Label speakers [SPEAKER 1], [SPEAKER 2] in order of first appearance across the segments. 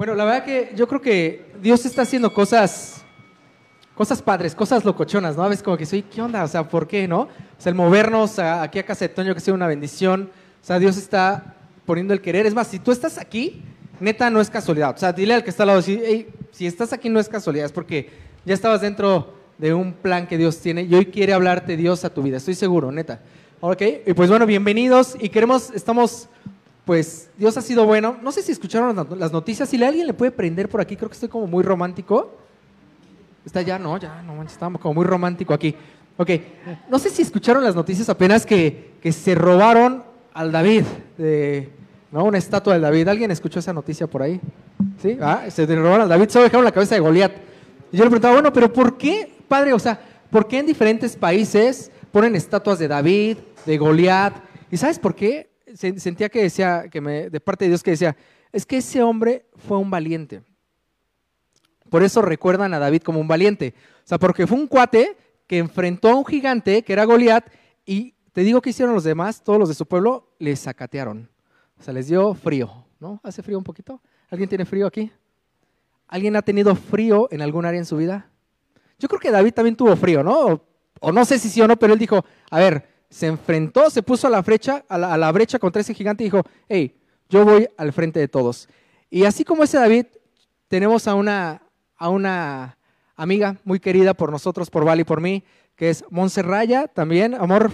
[SPEAKER 1] Bueno, la verdad que yo creo que Dios está haciendo cosas, cosas padres, cosas locochonas, ¿no? A veces como que soy, ¿qué onda? O sea, ¿por qué, no? O sea, el movernos aquí a Casa de Toño, que sido una bendición. O sea, Dios está poniendo el querer. Es más, si tú estás aquí, neta, no es casualidad. O sea, dile al que está al lado, si, si estás aquí no es casualidad, es porque ya estabas dentro de un plan que Dios tiene y hoy quiere hablarte Dios a tu vida, estoy seguro, neta. Ok, y pues bueno, bienvenidos y queremos, estamos pues Dios ha sido bueno. No sé si escucharon las noticias, si alguien le puede prender por aquí, creo que estoy como muy romántico. Está ya, no, ya, no estamos como muy romántico aquí. Ok, no sé si escucharon las noticias apenas que, que se robaron al David, de, ¿no? Una estatua del David. ¿Alguien escuchó esa noticia por ahí? ¿Sí? Ah, se robaron al David, solo dejaron la cabeza de Goliat. Y yo le preguntaba, bueno, pero ¿por qué, padre? O sea, ¿por qué en diferentes países ponen estatuas de David, de Goliat? ¿Y sabes por qué? Sentía que decía, que me, de parte de Dios que decía, es que ese hombre fue un valiente. Por eso recuerdan a David como un valiente. O sea, porque fue un cuate que enfrentó a un gigante que era Goliat y te digo que hicieron los demás, todos los de su pueblo, les sacatearon. O sea, les dio frío, ¿no? ¿Hace frío un poquito? ¿Alguien tiene frío aquí? ¿Alguien ha tenido frío en algún área en su vida? Yo creo que David también tuvo frío, ¿no? o no sé si sí o no, pero él dijo, a ver, se enfrentó, se puso a la, brecha, a la, brecha contra ese gigante y dijo, hey, yo voy al frente de todos. Y así como ese David, tenemos a una, a una amiga muy querida por nosotros, por Val y por mí, que es Monserraya también. Amor,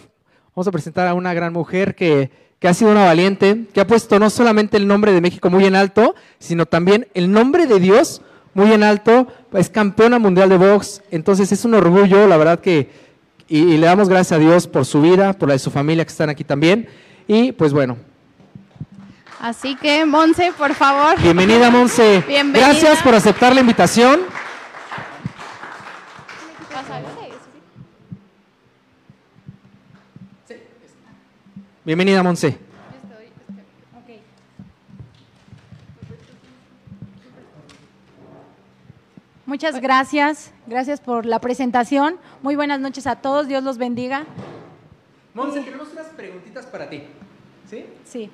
[SPEAKER 1] vamos a presentar a una gran mujer que, que ha sido una valiente, que ha puesto no solamente el nombre de México muy en alto, sino también el nombre de Dios muy en alto. Es campeona mundial de box, entonces es un orgullo, la verdad que y, le damos gracias a Dios por su vida, por la de su familia que están aquí también. Y pues bueno.
[SPEAKER 2] Así que, Monse, por favor.
[SPEAKER 1] Bienvenida, Monse. Bienvenida. Gracias por aceptar la invitación. Bienvenida, Monse.
[SPEAKER 3] Muchas gracias, gracias por la presentación. Muy buenas noches a todos, Dios los bendiga.
[SPEAKER 1] Monse, tenemos unas preguntitas para ti. ¿Sí?
[SPEAKER 3] Sí.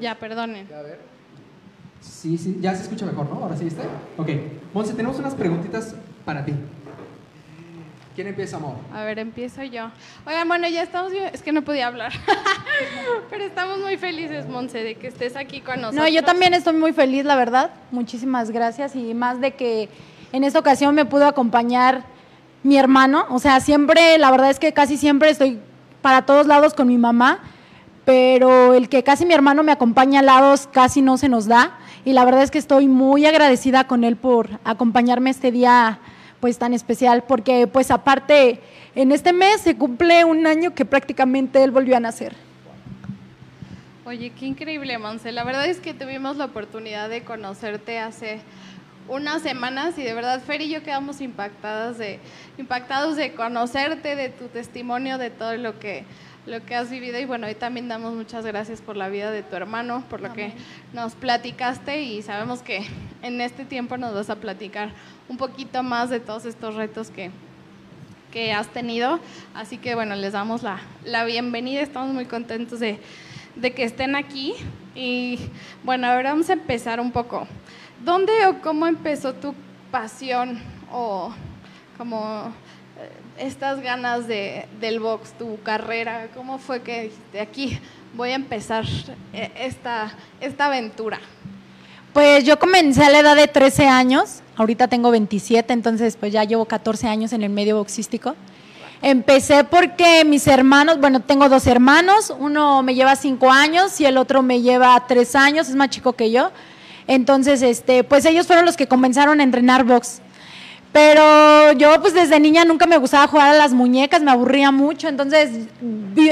[SPEAKER 2] Ya, perdonen.
[SPEAKER 1] A ver. Sí, sí, ya se escucha mejor, ¿no? Ahora sí está. Ok. Monse, tenemos unas preguntitas para ti. ¿Quién empieza, amor?
[SPEAKER 2] A ver, empiezo yo. Oigan, bueno, ya estamos. Es que no podía hablar. Pero estamos muy felices, Monse, de que estés aquí con nosotros.
[SPEAKER 3] No, yo también estoy muy feliz, la verdad. Muchísimas gracias y más de que en esta ocasión me pudo acompañar mi hermano, o sea, siempre, la verdad es que casi siempre estoy para todos lados con mi mamá, pero el que casi mi hermano me acompaña a lados casi no se nos da y la verdad es que estoy muy agradecida con él por acompañarme este día pues tan especial porque pues aparte en este mes se cumple un año que prácticamente él volvió a nacer.
[SPEAKER 2] Oye, qué increíble, Monse. La verdad es que tuvimos la oportunidad de conocerte hace unas semanas y de verdad Fer y yo quedamos impactadas de, impactados de conocerte, de tu testimonio, de todo lo que, lo que has vivido y bueno, hoy también damos muchas gracias por la vida de tu hermano, por lo que nos platicaste y sabemos que en este tiempo nos vas a platicar un poquito más de todos estos retos que, que has tenido. Así que bueno, les damos la, la bienvenida, estamos muy contentos de, de que estén aquí y bueno, ahora vamos a empezar un poco. ¿Dónde o cómo empezó tu pasión o como eh, estas ganas de, del box, tu carrera? ¿Cómo fue que de aquí voy a empezar eh, esta, esta aventura?
[SPEAKER 3] Pues yo comencé a la edad de 13 años, ahorita tengo 27, entonces pues ya llevo 14 años en el medio boxístico. Empecé porque mis hermanos, bueno, tengo dos hermanos, uno me lleva 5 años y el otro me lleva 3 años, es más chico que yo. Entonces, este, pues ellos fueron los que comenzaron a entrenar box. Pero yo pues desde niña nunca me gustaba jugar a las muñecas, me aburría mucho. Entonces,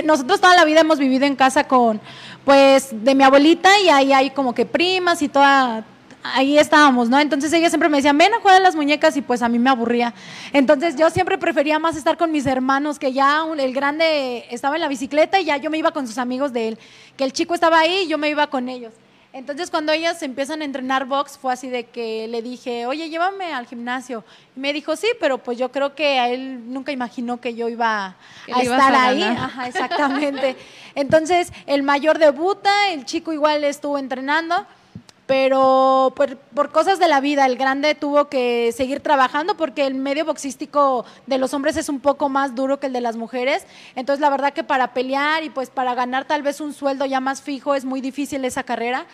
[SPEAKER 3] nosotros toda la vida hemos vivido en casa con, pues, de mi abuelita y ahí hay como que primas y toda, ahí estábamos, ¿no? Entonces ellos siempre me decían, ven a jugar a las muñecas y pues a mí me aburría. Entonces yo siempre prefería más estar con mis hermanos, que ya el grande estaba en la bicicleta y ya yo me iba con sus amigos de él, que el chico estaba ahí y yo me iba con ellos. Entonces cuando ellas empiezan a entrenar box fue así de que le dije, oye, llévame al gimnasio. Y me dijo, sí, pero pues yo creo que a él nunca imaginó que yo iba a estar ahí. Ajá, exactamente. Entonces el mayor debuta, el chico igual estuvo entrenando, pero por, por, cosas de la vida el grande tuvo que seguir trabajando porque el medio boxístico de los hombres es un poco más duro que el de las mujeres. Entonces la verdad que para pelear y pues para ganar tal vez un sueldo ya más fijo es muy difícil esa carrera.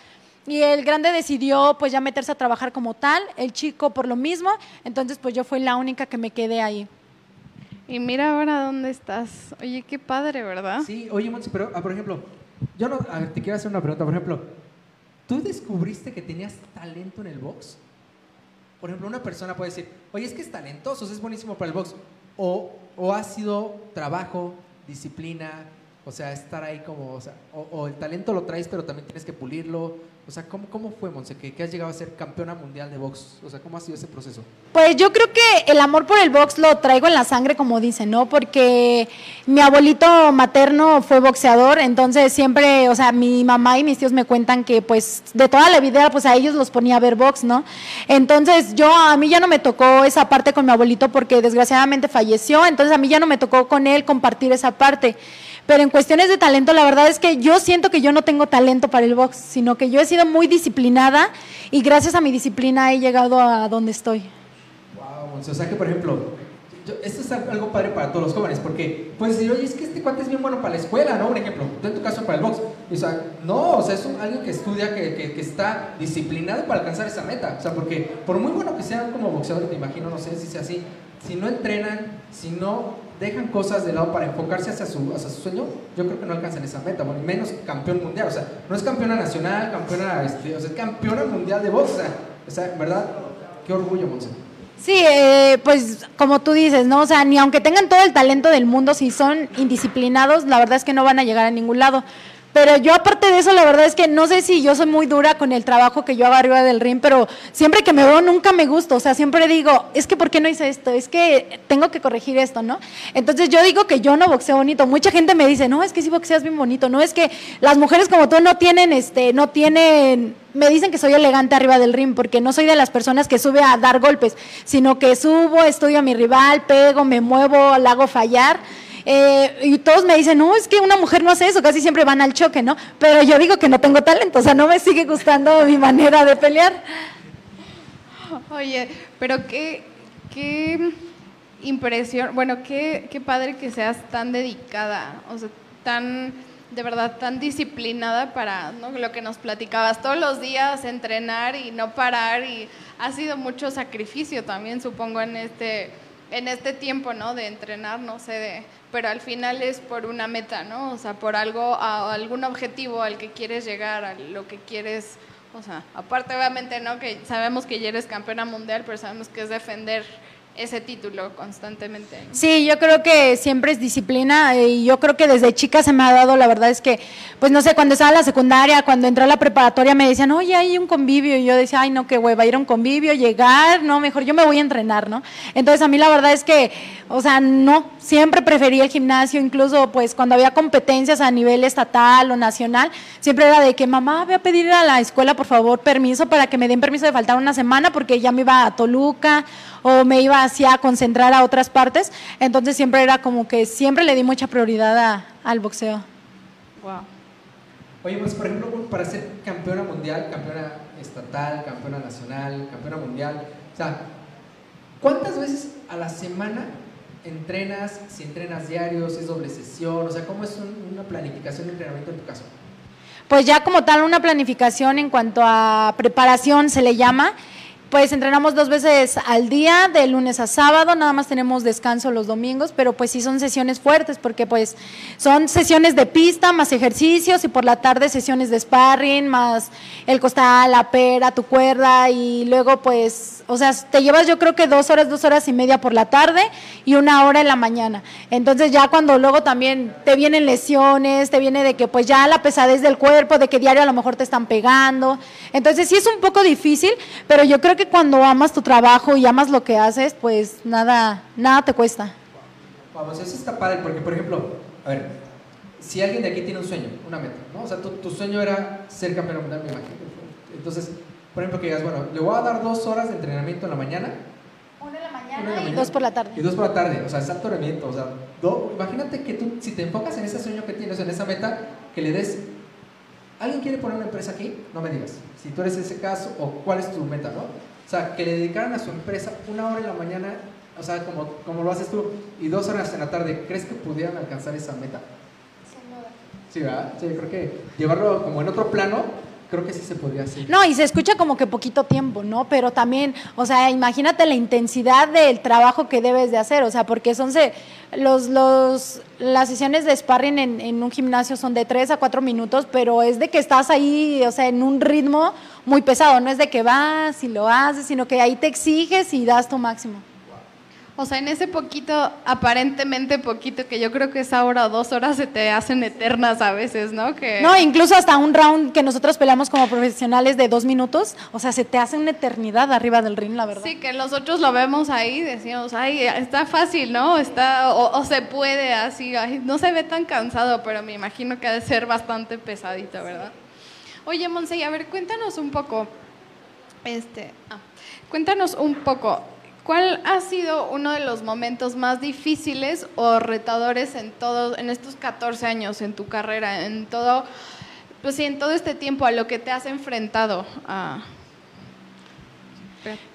[SPEAKER 3] Y el grande decidió pues ya meterse a trabajar como tal, el chico por lo mismo, entonces pues yo fui la única que me quedé ahí.
[SPEAKER 2] Y mira ahora dónde estás. Oye, qué padre, ¿verdad?
[SPEAKER 1] Sí, oye, pero ah, por ejemplo, yo no, te quiero hacer una pregunta, por ejemplo, ¿Tú descubriste que tenías talento en el box? Por ejemplo, una persona puede decir, oye, es que es talentoso, es buenísimo para el box. O, o ha sido trabajo, disciplina, o sea, estar ahí como, o, sea, o, el talento lo traes, pero también tienes que pulirlo. O sea, ¿cómo, cómo fue, Monse, que, has llegado a ser campeona mundial de box? O sea, ¿cómo ha sido ese proceso?
[SPEAKER 3] Pues yo creo que el amor por el box lo traigo en la sangre, como dicen, ¿no? Porque mi abuelito materno fue boxeador, entonces siempre, o sea, mi mamá y mis tíos me cuentan que, pues, de toda la vida, pues a ellos los ponía a ver box, ¿no? Entonces yo, a mí ya no me tocó esa parte con mi abuelito porque desgraciadamente falleció, entonces a mí ya no me tocó con él compartir esa parte. Pero en cuestiones de talento, la verdad es que yo siento que yo no tengo talento para el box, sino que yo he sido muy disciplinada y gracias a mi disciplina he llegado a donde estoy.
[SPEAKER 1] Wow, o sea que por ejemplo, esto es algo padre para todos los jóvenes, porque puedes decir, oye, es que este cuate es bien bueno para la escuela, ¿no? Por ejemplo, tú en tu caso para el box. O sea, no, o sea, es alguien que estudia, que, que, que, está disciplinado para alcanzar esa meta. O sea, porque por muy bueno que sean como boxeadores, me imagino, no sé si sea así, si no entrenan, si no dejan cosas de lado para enfocarse hacia su, hacia su sueño, yo creo que no alcanzan esa meta, bueno, menos campeón mundial, o sea, no es campeona nacional, campeona, este, o sea, es campeona mundial de box, o sea, ¿verdad? Qué orgullo, Monse.
[SPEAKER 3] Sí, eh, pues como tú dices, ¿no? O sea, ni aunque tengan todo el talento del mundo, si son indisciplinados, la verdad es que no van a llegar a ningún lado. Pero yo aparte de eso, la verdad es que no sé si yo soy muy dura con el trabajo que yo hago arriba del ring, pero siempre que me veo nunca me gusta, o sea, siempre digo, es que ¿por qué no hice esto? Es que tengo que corregir esto, ¿no? Entonces yo digo que yo no boxeo bonito. Mucha gente me dice, no, es que sí boxeas bien bonito, no es que las mujeres como tú no tienen, este, no tienen me dicen que soy elegante arriba del ring porque no soy de las personas que sube a dar golpes, sino que subo, estudio a mi rival, pego, me muevo, la hago fallar. Eh, y todos me dicen, no, es que una mujer no hace eso, casi siempre van al choque, ¿no? Pero yo digo que no tengo talento, o sea, no me sigue gustando mi manera de pelear.
[SPEAKER 2] Oye, pero qué, qué impresión, bueno, qué, qué padre que seas tan dedicada, o sea, tan, de verdad, tan disciplinada para lo que nos platicabas, todos los días entrenar y no parar, y ha sido mucho sacrificio también, supongo, en este, en este tiempo, ¿no? De entrenar, no sé, de pero al final es por una meta, ¿no? O sea, por algo, a, algún objetivo al que quieres llegar, a lo que quieres, o sea, aparte obviamente, ¿no? Que sabemos que ya eres campeona mundial, pero sabemos que es defender ese título constantemente.
[SPEAKER 3] Sí, yo creo que siempre es disciplina y yo creo que desde chica se me ha dado, la verdad es que, pues no sé, cuando estaba en la secundaria, cuando entré a la preparatoria me decían, oye, hay un convivio y yo decía, ay, no, qué hueva, ir a un convivio, llegar, no, mejor yo me voy a entrenar, ¿no? Entonces a mí la verdad es que, o sea, no, siempre preferí el gimnasio, incluso pues cuando había competencias a nivel estatal o nacional, siempre era de que mamá, voy a pedir a la escuela, por favor, permiso para que me den permiso de faltar una semana porque ya me iba a Toluca o me iba hacia a concentrar a otras partes. Entonces siempre era como que siempre le di mucha prioridad al boxeo.
[SPEAKER 1] Wow. Oye, pues por ejemplo, para ser campeona mundial, campeona estatal, campeona nacional, campeona mundial, o sea, ¿cuántas veces a la semana entrenas? Si entrenas diarios, es doble sesión, o sea, ¿cómo es una planificación de entrenamiento en tu caso?
[SPEAKER 3] Pues ya como tal una planificación en cuanto a preparación se le llama. Pues entrenamos dos veces al día, de lunes a sábado, nada más tenemos descanso los domingos, pero pues sí son sesiones fuertes porque pues son sesiones de pista más ejercicios y por la tarde sesiones de sparring más el costal, la pera, tu cuerda y luego pues, o sea, te llevas yo creo que dos horas, dos horas y media por la tarde y una hora en la mañana. Entonces ya cuando luego también te vienen lesiones, te viene de que pues ya la pesadez del cuerpo, de que diario a lo mejor te están pegando. Entonces sí es un poco difícil, pero yo creo que cuando amas tu trabajo y amas lo que haces, pues nada, nada te cuesta.
[SPEAKER 1] Vamos, eso está padre porque, por ejemplo, a ver, si alguien de aquí tiene un sueño, una meta, ¿no? O sea, tu, sueño era ser campeón mundial, me imagino. Entonces, por ejemplo, que digas, bueno, le voy a dar dos horas de entrenamiento en la mañana.
[SPEAKER 3] Una en la mañana, y dos por la tarde.
[SPEAKER 1] Y dos por la tarde, o sea, es alto rendimiento. O sea, imagínate que tú, si te enfocas en ese sueño que tienes, en esa meta, que le des ¿alguien quiere poner una empresa aquí? No me digas. Si tú eres ese caso, o cuál es tu meta, ¿no? O sea, que le dedicaran a su empresa una hora en la mañana, o sea, como, como lo haces tú, y dos horas en la tarde, ¿crees que pudieran alcanzar esa meta? Sí, ¿verdad? Sí, creo que llevarlo como en otro plano, creo que sí se podría hacer.
[SPEAKER 3] No, y se escucha como que poquito tiempo, ¿no? Pero también, o sea, imagínate la intensidad del trabajo que debes de hacer, o sea, porque son se, los, los, las sesiones de sparring en, en un gimnasio son de 3 a 4 minutos, pero es de que estás ahí, o sea, en un ritmo muy pesado, no es de que vas y lo haces, sino que ahí te exiges y das tu máximo.
[SPEAKER 2] O sea, en ese poquito, aparentemente poquito, que yo creo que esa hora o dos horas se te hacen eternas a veces, ¿no? Que...
[SPEAKER 3] No, incluso hasta un round que nosotros peleamos como profesionales de dos minutos, o sea, se te hace una eternidad arriba del ring, la verdad.
[SPEAKER 2] Sí, que nosotros lo vemos ahí, decimos, ay, está fácil, ¿no? Está, o, o se puede así, ay, no se ve tan cansado, pero me imagino que ha de ser bastante pesadito, ¿verdad? Oye, Monse, a ver, cuéntanos un poco, este, ah, cuéntanos un poco, ¿Cuál ha sido uno de los momentos más difíciles o retadores en todos, en estos 14 años en tu carrera, en todo, pues sí, en todo este tiempo a lo que te has enfrentado? A...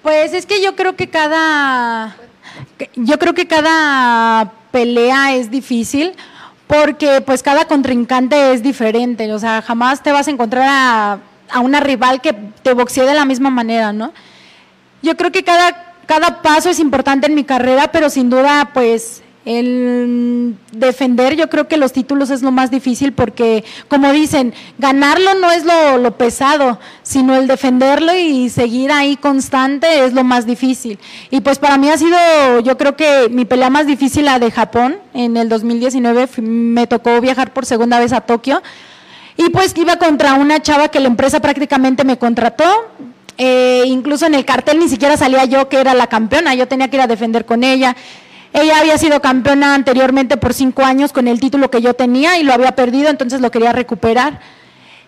[SPEAKER 3] Pues es que yo creo que cada, yo creo que cada pelea es difícil porque pues cada contrincante es diferente, o sea, jamás te vas a encontrar a, a una rival que te boxee de la misma manera, ¿no? Yo creo que cada cada paso es importante en mi carrera, pero sin duda, pues el defender, yo creo que los títulos es lo más difícil porque, como dicen, ganarlo no es lo, lo, pesado, sino el defenderlo y seguir ahí constante es lo más difícil. Y pues para mí ha sido, yo creo que mi pelea más difícil, la de Japón, en el 2019 me tocó viajar por segunda vez a Tokio. Y pues iba contra una chava que la empresa prácticamente me contrató, eh, incluso en el cartel ni siquiera salía yo que era la campeona, yo tenía que ir a defender con ella. Ella había sido campeona anteriormente por cinco años con el título que yo tenía y lo había perdido, entonces lo quería recuperar.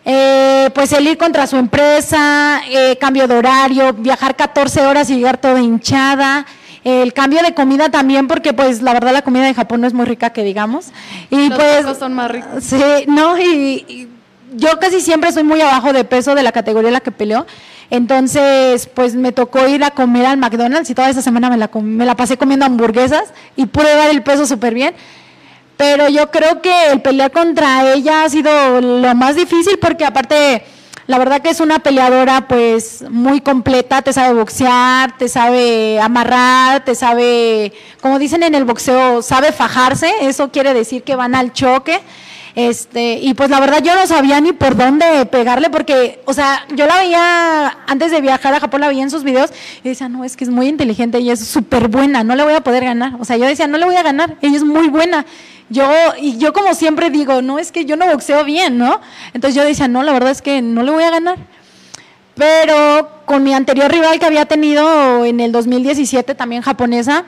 [SPEAKER 3] Eh, pues el ir contra su empresa, eh, cambio de horario, viajar 14 horas y llegar toda hinchada. El cambio de comida también, porque pues la verdad la comida de Japón no es muy rica que digamos. Y
[SPEAKER 2] Los
[SPEAKER 3] pues
[SPEAKER 2] son más ricos.
[SPEAKER 3] Sí, no, y, y yo casi siempre soy muy abajo de peso de la categoría en la que peleo. Entonces, pues me tocó ir a comer al McDonald's y toda esa semana me la, pasé comiendo hamburguesas y pude dar el peso súper bien. Pero yo creo que el pelear contra ella ha sido lo más difícil porque aparte, la verdad que es una peleadora pues muy completa, te sabe boxear, te sabe amarrar, te sabe, como dicen en el boxeo, sabe fajarse, eso quiere decir que van al choque. Este, y pues la verdad yo no sabía ni por dónde pegarle porque, o sea, yo la veía antes de viajar a Japón, la veía en sus videos y decía, no, es que es muy inteligente y es súper buena, no le voy a poder ganar. O sea, yo decía, no le voy a ganar, ella es muy buena. Yo, y yo como siempre digo, no, es que yo no boxeo bien, ¿no? Entonces yo decía, no, la verdad es que no le voy a ganar. Pero con mi anterior rival que había tenido en el 2017, también japonesa,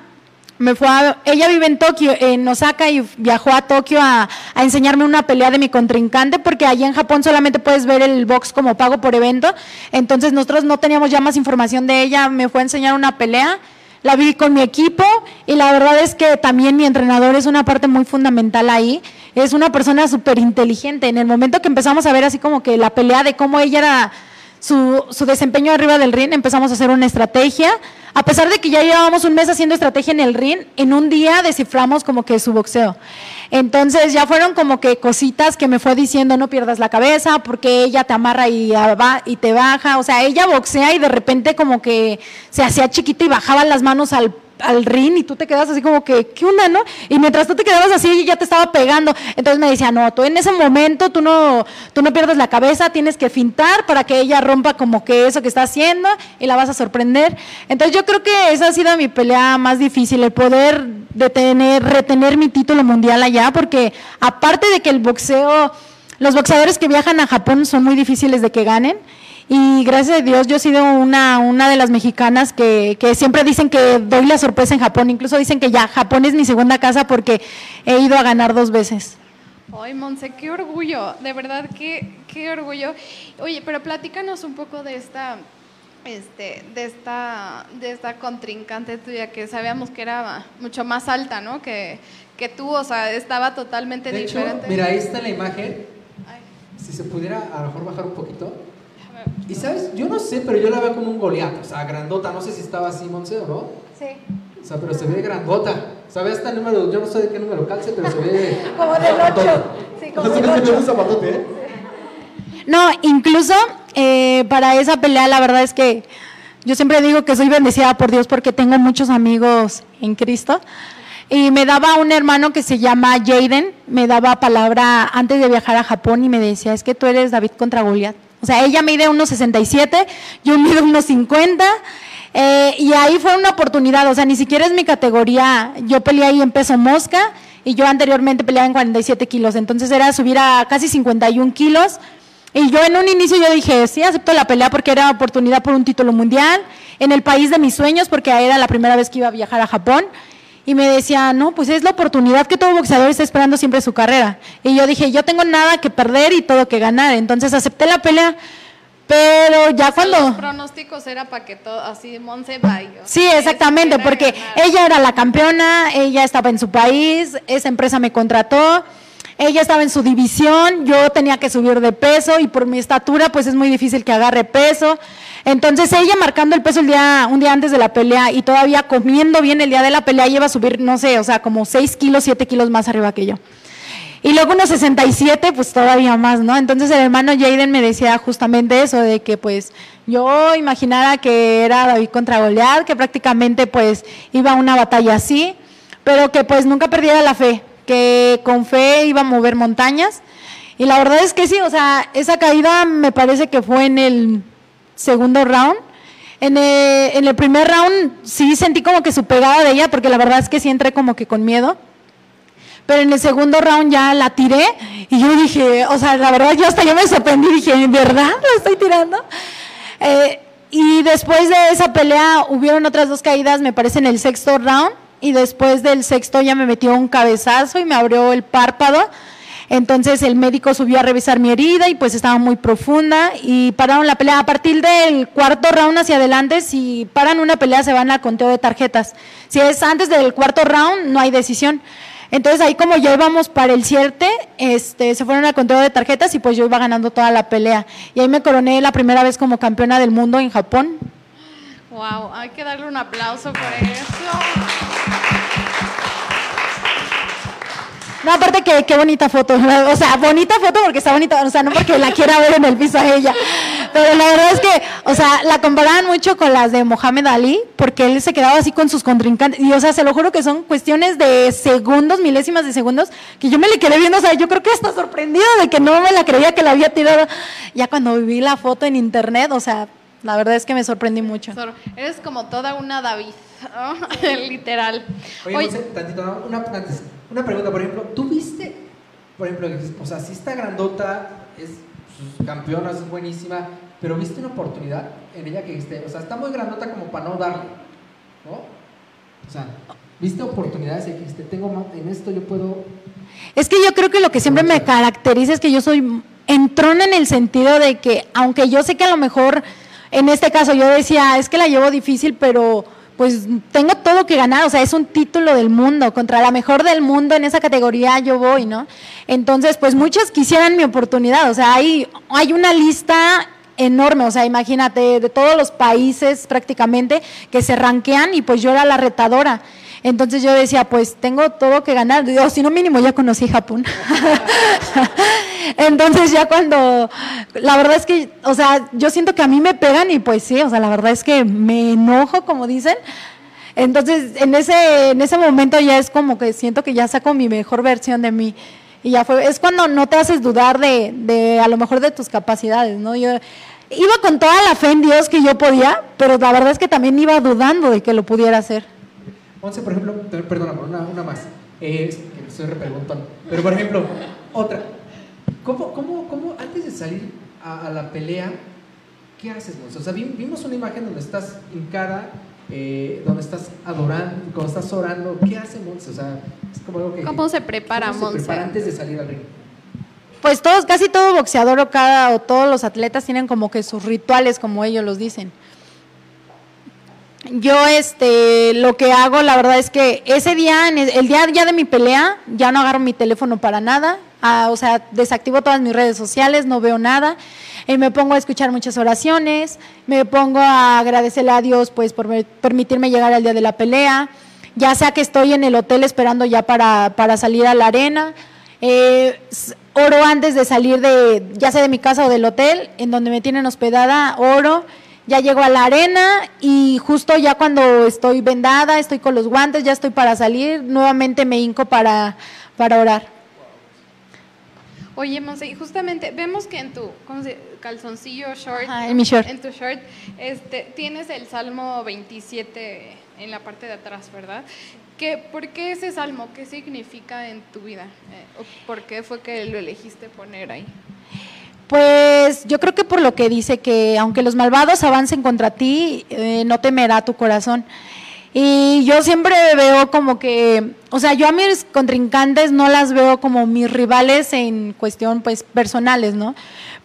[SPEAKER 3] me fue a, ella vive en Tokio, en Osaka, y viajó a Tokio a, a, enseñarme una pelea de mi contrincante, porque allí en Japón solamente puedes ver el box como pago por evento. Entonces nosotros no teníamos ya más información de ella, me fue a enseñar una pelea, la vi con mi equipo, y la verdad es que también mi entrenador es una parte muy fundamental ahí. Es una persona súper inteligente. En el momento que empezamos a ver así como que la pelea de cómo ella era su, su, desempeño arriba del ring, empezamos a hacer una estrategia. A pesar de que ya llevábamos un mes haciendo estrategia en el ring, en un día desciframos como que su boxeo. Entonces ya fueron como que cositas que me fue diciendo no pierdas la cabeza porque ella te amarra y, y te baja. O sea, ella boxea y de repente como que se hacía chiquita y bajaba las manos al al ring y tú te quedas así como que, ¿qué no? Y mientras tú te quedabas así, ya te estaba pegando. Entonces me decía, no, tú en ese momento, tú no, tú no pierdes la cabeza, tienes que fintar para que ella rompa como que eso que está haciendo y la vas a sorprender. Entonces yo creo que esa ha sido mi pelea más difícil, el poder detener, retener mi título mundial allá, porque aparte de que el boxeo, los boxeadores que viajan a Japón son muy difíciles de que ganen. Y gracias a Dios yo he sido una, una de las mexicanas que, que, siempre dicen que doy la sorpresa en Japón. Incluso dicen que ya Japón es mi segunda casa porque he ido a ganar dos veces.
[SPEAKER 2] Ay, Monse, qué orgullo, de verdad, qué, qué orgullo. Oye, pero platícanos un poco de esta, este, de esta, de esta contrincante tuya que sabíamos que era mucho más alta, ¿no? Que, que tú, o sea, estaba totalmente
[SPEAKER 1] de
[SPEAKER 2] diferente.
[SPEAKER 1] Hecho, mira, ahí está la imagen. si se pudiera a lo mejor bajar un poquito. Y sabes, yo no sé, pero yo la veo como un Goliat, o sea, grandota, no sé si estaba así, Monse, o no.
[SPEAKER 3] Sí.
[SPEAKER 1] O sea, pero se ve grandota. O sea, ve hasta el número, yo no sé de qué número calce, pero se ve...
[SPEAKER 3] Como del
[SPEAKER 1] zapatote.
[SPEAKER 3] 8. Sí, como del
[SPEAKER 1] se ve
[SPEAKER 3] 8.
[SPEAKER 1] un zapatote, ¿eh?
[SPEAKER 3] No, incluso eh, para esa pelea la verdad es que yo siempre digo que soy bendecida por Dios porque tengo muchos amigos en Cristo. Y me daba un hermano que se llama Jaden, me daba palabra antes de viajar a Japón y me decía, es que tú eres David contra Goliat. O sea, ella mide unos 67, yo mido unos 50. eh, y ahí fue una oportunidad, o sea, ni siquiera es mi categoría. Yo peleé ahí en peso mosca y yo anteriormente peleaba en 47 kilos. Entonces era subir a casi 51 kilos. Y yo en un inicio yo dije, sí, acepto la pelea porque era oportunidad por un título mundial, en el país de mis sueños, porque era la primera vez que iba a viajar a Japón. Y me decía, no, pues es la oportunidad que todo boxeador está esperando siempre su carrera. Y yo dije, yo tengo nada que perder y todo que ganar. Entonces acepté la pelea, pero ya
[SPEAKER 2] Los
[SPEAKER 3] cuando...
[SPEAKER 2] pronósticos era para que todo, así Monse vaya.
[SPEAKER 3] Sí, exactamente, porque ella era la campeona, ella estaba en su país, esa empresa me contrató, ella estaba en su división, yo tenía que subir de peso y por mi estatura pues es muy difícil que agarre peso. Entonces ella marcando el peso el día, un día antes de la pelea y todavía comiendo bien el día de la pelea, iba a subir, no sé, o sea, como 6 kilos, 7 kilos más arriba que yo. Y luego unos 67, pues todavía más, ¿no? Entonces el hermano Jaden me decía justamente eso, de que pues yo imaginara que era David contra Goliat, que prácticamente pues iba a una batalla así, pero que pues nunca perdiera la fe, que con fe iba a mover montañas. Y la verdad es que sí, o sea, esa caída me parece que fue en el segundo round. En el, en el primer round sí sentí como que su pegada de ella, porque la verdad es que sí entré como que con miedo pero en el segundo round ya la tiré y yo dije, o sea, la verdad yo hasta yo me sorprendí, dije, ¿en verdad lo estoy tirando? Eh, y después de esa pelea hubieron otras dos caídas, me parece en el sexto round, y después del sexto ya me metió un cabezazo y me abrió el párpado. Entonces el médico subió a revisar mi herida y pues estaba muy profunda y pararon la pelea. A partir del cuarto round hacia adelante, si paran una pelea se van al conteo de tarjetas. Si es antes del cuarto round, no hay decisión. Entonces ahí como ya íbamos para el 7, este, se fueron al conteo de tarjetas y pues yo iba ganando toda la pelea. Y ahí me coroné la primera vez como campeona del mundo en Japón.
[SPEAKER 2] Wow, hay que darle un aplauso por eso.
[SPEAKER 3] No, aparte que qué bonita foto, o sea, bonita foto porque está bonita, o sea, no porque la quiera ver en el piso a ella, pero la verdad es que, o sea, la comparaban mucho con las de Mohamed Ali, porque él se quedaba así con sus contrincantes, y o sea, se lo juro que son cuestiones de segundos, milésimas de segundos, que yo me le quedé viendo, o sea, yo creo que hasta sorprendida de que no me la creía que la había tirado, ya cuando vi la foto en internet, o sea, la verdad es que me sorprendí mucho.
[SPEAKER 2] Eres como toda una David, ¿no? literal.
[SPEAKER 1] Oye,
[SPEAKER 2] Oye,
[SPEAKER 1] no sé, tantito, ¿no? una, antes, una pregunta, por ejemplo, ¿tú viste, por ejemplo, o sea, si está grandota, es sus campeona, es buenísima, pero viste una oportunidad en ella que dijiste, o sea, está muy grandota como para no darle, ¿no? O sea, viste oportunidades y dijiste, tengo, ma- en esto yo puedo,
[SPEAKER 3] Es que yo creo que lo que siempre me caracteriza es que yo soy entrona en el sentido de que, aunque yo sé que a lo mejor, en este caso yo decía, es que la llevo difícil, pero pues tengo todo que ganar, o sea, es un título del mundo, contra la mejor del mundo en esa categoría yo voy, ¿no? Entonces, pues muchos quisieran mi oportunidad, o sea, hay, hay una lista enorme, o sea, imagínate, de todos los países prácticamente que se ranquean y pues yo era la retadora. Entonces yo decía, pues tengo todo que ganar, o si no mínimo ya conocí Japón. Entonces ya cuando, la verdad es que, o sea, yo siento que a mí me pegan y pues sí, o sea, la verdad es que me enojo, como dicen. Entonces en ese, en ese momento ya es como que siento que ya saco mi mejor versión de mí. Y ya fue, es cuando no te haces dudar de, de a lo mejor de tus capacidades, ¿no? Yo iba con toda la fe en Dios que yo podía, pero la verdad es que también iba dudando de que lo pudiera hacer.
[SPEAKER 1] Once, por ejemplo, per- perdóname, una, una más, eh, estoy repreguntando, pero por ejemplo, otra, ¿cómo, cómo, cómo antes de salir a, a la pelea, qué haces, Monse? O sea, vi- vimos una imagen donde estás hincada, eh, donde estás adorando, cuando estás orando, ¿qué hace Monse? O sea, es como algo que...
[SPEAKER 2] ¿Cómo se prepara,
[SPEAKER 1] ¿cómo se prepara antes de salir al ring?
[SPEAKER 3] Pues todos, casi todo boxeador o cada o todos los atletas tienen como que sus rituales, como ellos los dicen. Yo, este, lo que hago, la verdad es que ese día, en el, día ya de mi pelea, ya no agarro mi teléfono para nada. o sea, desactivo todas mis redes sociales, no veo nada. Y me pongo a escuchar muchas oraciones, me pongo a agradecerle a Dios pues por permitirme llegar al día de la pelea, ya sea que estoy en el hotel esperando ya para, para salir a la arena, eh, oro antes de salir de, ya sea de mi casa o del hotel, en donde me tienen hospedada, oro, ya llego a la arena y justo ya cuando estoy vendada, estoy con los guantes, ya estoy para salir, nuevamente me hinco para, para orar.
[SPEAKER 2] Oye, Monse, justamente vemos que en tu calzoncillo short,
[SPEAKER 3] en mi short,
[SPEAKER 2] en tu short, este, tienes el Salmo 27 en la parte de atrás, ¿verdad? ¿Qué, ¿Por qué ese salmo? ¿Qué significa en tu vida? Eh, ¿Por qué fue que lo elegiste poner ahí?
[SPEAKER 3] Pues yo creo que por lo que dice que aunque los malvados avancen contra ti, eh, no temerá tu corazón. Y yo siempre veo como que, o sea, yo a mis contrincantes no las veo como mis rivales en cuestión pues personales, ¿no?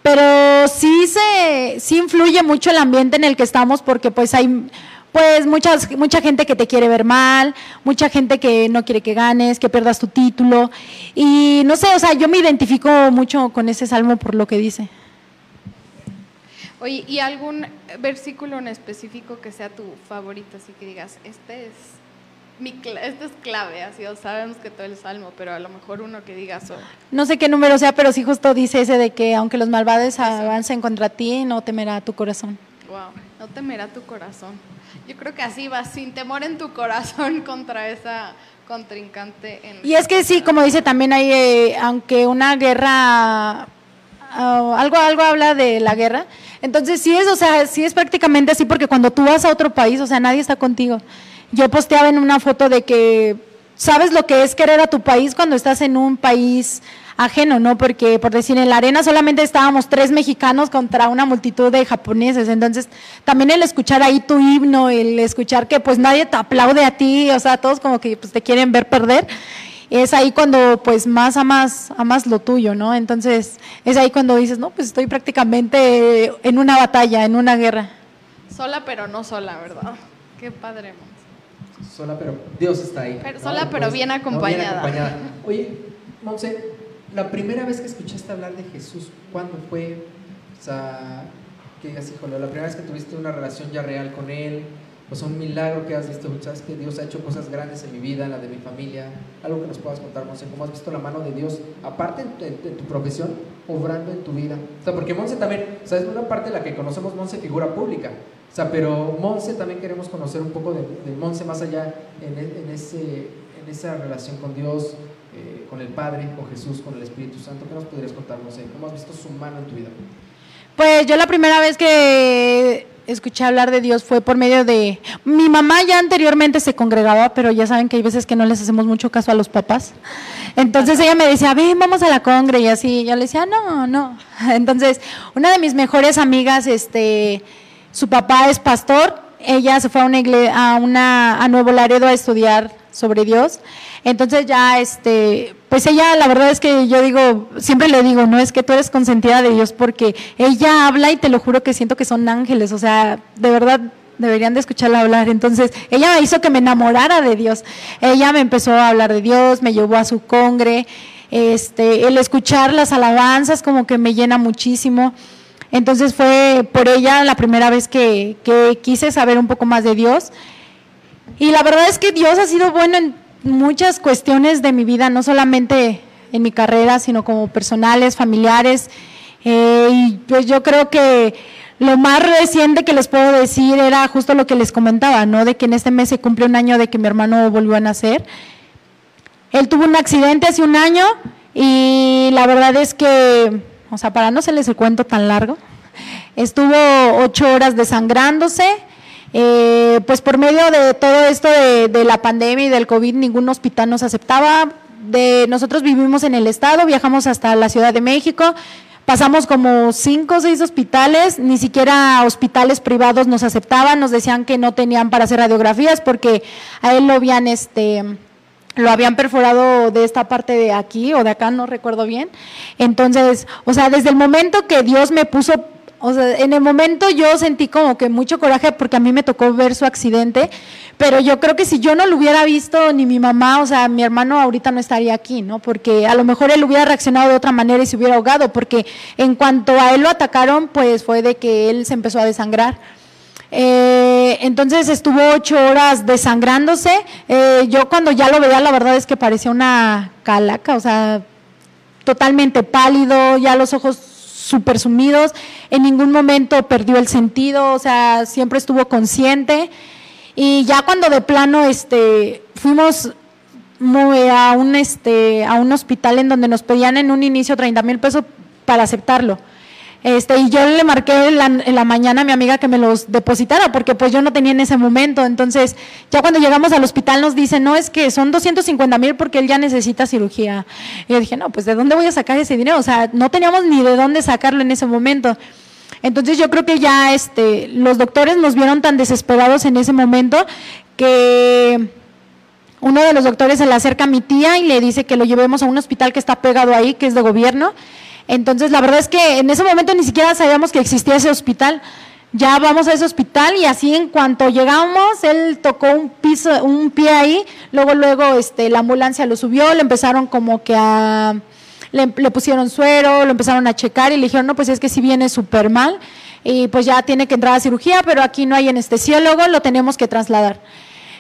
[SPEAKER 3] Pero sí se sí influye mucho el ambiente en el que estamos porque pues hay pues muchas, mucha gente que te quiere ver mal, mucha gente que no quiere que ganes, que pierdas tu título. Y no sé, o sea, yo me identifico mucho con ese salmo por lo que dice.
[SPEAKER 2] Oye, ¿y algún versículo en específico que sea tu favorito? Así que digas, este es, mi, este es clave, así, o sabemos que todo el salmo, pero a lo mejor uno que digas... Oh".
[SPEAKER 3] No sé qué número sea, pero sí justo dice ese de que aunque los malvados avancen contra ti, no temerá tu corazón.
[SPEAKER 2] Wow, no temerá tu corazón. Yo creo que así va, sin temor en tu corazón contra esa contrincante.
[SPEAKER 3] y es que sí, como dice también ahí, eh, aunque una guerra, ah, algo, algo habla de la guerra, entonces sí es, o sea, sí es prácticamente así porque cuando tú vas a otro país, o sea, nadie está contigo. Yo posteaba en una foto de que sabes lo que es querer a tu país cuando estás en un país ajeno, ¿no? Porque, por decir, en la arena solamente estábamos tres mexicanos contra una multitud de japoneses. Entonces, también el escuchar ahí tu himno, el escuchar que pues nadie te aplaude a ti, o sea, todos como que pues, te quieren ver perder es ahí cuando pues más amas, amas lo tuyo, ¿no? Entonces es ahí cuando dices, no, pues estoy prácticamente en una batalla, en una guerra.
[SPEAKER 2] Sola pero no sola, ¿verdad? Qué padre.
[SPEAKER 1] Sola pero Dios está ahí.
[SPEAKER 2] Sola pero bien acompañada.
[SPEAKER 1] Oye, Monse, la primera vez que escuchaste hablar de Jesús, ¿cuándo fue? O sea, que digas, híjole, la primera vez que tuviste una relación ya real con Él, pues un milagro que has visto, sabes que Dios ha hecho cosas grandes en mi vida, en la de mi familia, algo que nos puedas contar, Monse, cómo has visto la mano de Dios, aparte en tu, profesión, obrando en tu vida. O sea, porque Monse también, o sea, es una parte de la que conocemos Monse figura pública, o sea, pero Monse también queremos conocer un poco de, de Monse más allá en, e, ese, en esa relación con Dios, eh, con el Padre, con Jesús, con el Espíritu Santo. ¿Qué nos podrías contar, Monse? ¿Cómo has visto su mano en tu vida?
[SPEAKER 3] Pues yo la primera vez que escuché hablar de Dios fue por medio de... Mi mamá ya anteriormente se congregaba, pero ya saben que hay veces que no les hacemos mucho caso a los papás. Entonces ella me decía, ven, vamos a la congre y así. Yo le decía, no, no. Entonces, una de mis mejores amigas, este, su papá es pastor. Ella se fue a una iglesia, a, una, a Nuevo Laredo a estudiar sobre Dios. Entonces ya, este, pues ella, la verdad es que yo digo, siempre le digo, no es que tú eres consentida de Dios porque ella habla y te lo juro que siento que son ángeles, o sea, de verdad deberían de escucharla hablar. Entonces, ella hizo que me enamorara de Dios. Ella me empezó a hablar de Dios, me llevó a su congre, este, el escuchar las alabanzas como que me llena muchísimo. Entonces fue por ella la primera vez que, quise saber un poco más de Dios. Y la verdad es que Dios ha sido bueno en muchas cuestiones de mi vida, no solamente en mi carrera, sino como personales, familiares. Eh, y pues yo creo que lo más reciente que les puedo decir era justo lo que les comentaba, ¿no? De que en este mes se cumple un año de que mi hermano volvió a nacer. Él tuvo un accidente hace un año y la verdad es que, o sea, para no hacerles el cuento tan largo, estuvo ocho horas desangrándose eh, pues por medio de todo esto de, la pandemia y del COVID, ningún hospital nos aceptaba. De, nosotros vivimos en el estado, viajamos hasta la Ciudad de México, pasamos como cinco o seis hospitales, ni siquiera hospitales privados nos aceptaban, nos decían que no tenían para hacer radiografías porque a él lo habían este lo habían perforado de esta parte de aquí o de acá, no recuerdo bien. Entonces, o sea, desde el momento que Dios me puso O sea, en el momento yo sentí como que mucho coraje porque a mí me tocó ver su accidente, pero yo creo que si yo no lo hubiera visto, ni mi mamá, o sea, mi hermano ahorita no estaría aquí, ¿no? Porque a lo mejor él hubiera reaccionado de otra manera y se hubiera ahogado, porque en cuanto a él lo atacaron, pues fue de que él se empezó a desangrar. Eh, entonces estuvo ocho horas desangrándose. Eh, yo cuando ya lo veía, la verdad es que parecía una calaca, o sea, totalmente pálido, ya los ojos súper sumidos, en ningún momento perdió el sentido, o sea, siempre estuvo consciente. Y ya cuando de plano este, fuimos a un, este, a un hospital en donde nos pedían en un inicio 30 mil pesos para aceptarlo. Este, y yo le marqué en la, mañana a mi amiga que me los depositara, porque pues yo no tenía en ese momento. Entonces, ya cuando llegamos al hospital nos dicen, no, es que son 250 mil porque él ya necesita cirugía. Y yo dije, no, pues ¿de dónde voy a sacar ese dinero? O sea, no teníamos ni de dónde sacarlo en ese momento. Entonces yo creo que ya este, los doctores nos vieron tan desesperados en ese momento que uno de los doctores se le acerca a mi tía y le dice que lo llevemos a un hospital que está pegado ahí, que es de gobierno entonces, la verdad es que en ese momento ni siquiera sabíamos que existía ese hospital. Ya vamos a ese hospital y así en cuanto llegamos, él tocó un piso, un pie ahí, luego, luego este, la ambulancia lo subió, le empezaron como que a, le, pusieron suero, lo empezaron a checar y le dijeron, no, pues es que si viene súper mal y pues ya tiene que entrar a cirugía, pero aquí no hay anestesiólogo, lo tenemos que trasladar.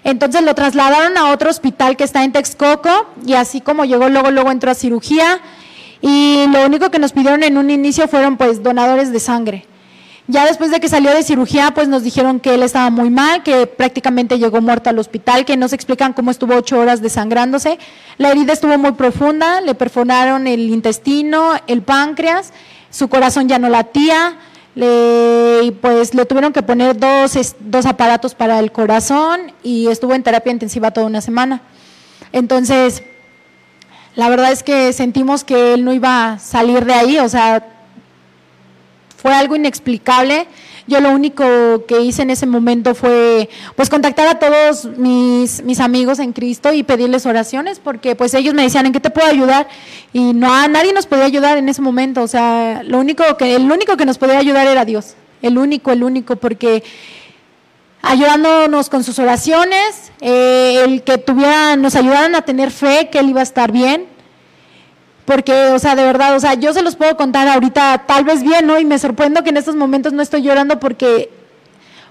[SPEAKER 3] Entonces lo trasladaron a otro hospital que está en Texcoco y así como llegó, luego, luego entró a cirugía y lo único que nos pidieron en un inicio fueron pues donadores de sangre. Ya después de que salió de cirugía, pues nos dijeron que él estaba muy mal, que prácticamente llegó muerto al hospital, que no se explican cómo estuvo ocho horas desangrándose. La herida estuvo muy profunda, le perforaron el intestino, el páncreas, su corazón ya no latía, le, pues le tuvieron que poner dos, dos aparatos para el corazón y estuvo en terapia intensiva toda una semana. Entonces, la verdad es que sentimos que él no iba a salir de ahí, o sea, fue algo inexplicable. Yo lo único que hice en ese momento fue pues contactar a todos mis, mis amigos en Cristo y pedirles oraciones porque pues ellos me decían en qué te puedo ayudar y no a nadie nos podía ayudar en ese momento, o sea, lo único que el único que nos podía ayudar era Dios, el único, el único porque ayudándonos con sus oraciones, eh, el que tuviera, nos ayudaran a tener fe que él iba a estar bien. Porque, o sea, de verdad, o sea, yo se los puedo contar ahorita tal vez bien, ¿no? Y me sorprendo que en estos momentos no estoy llorando porque,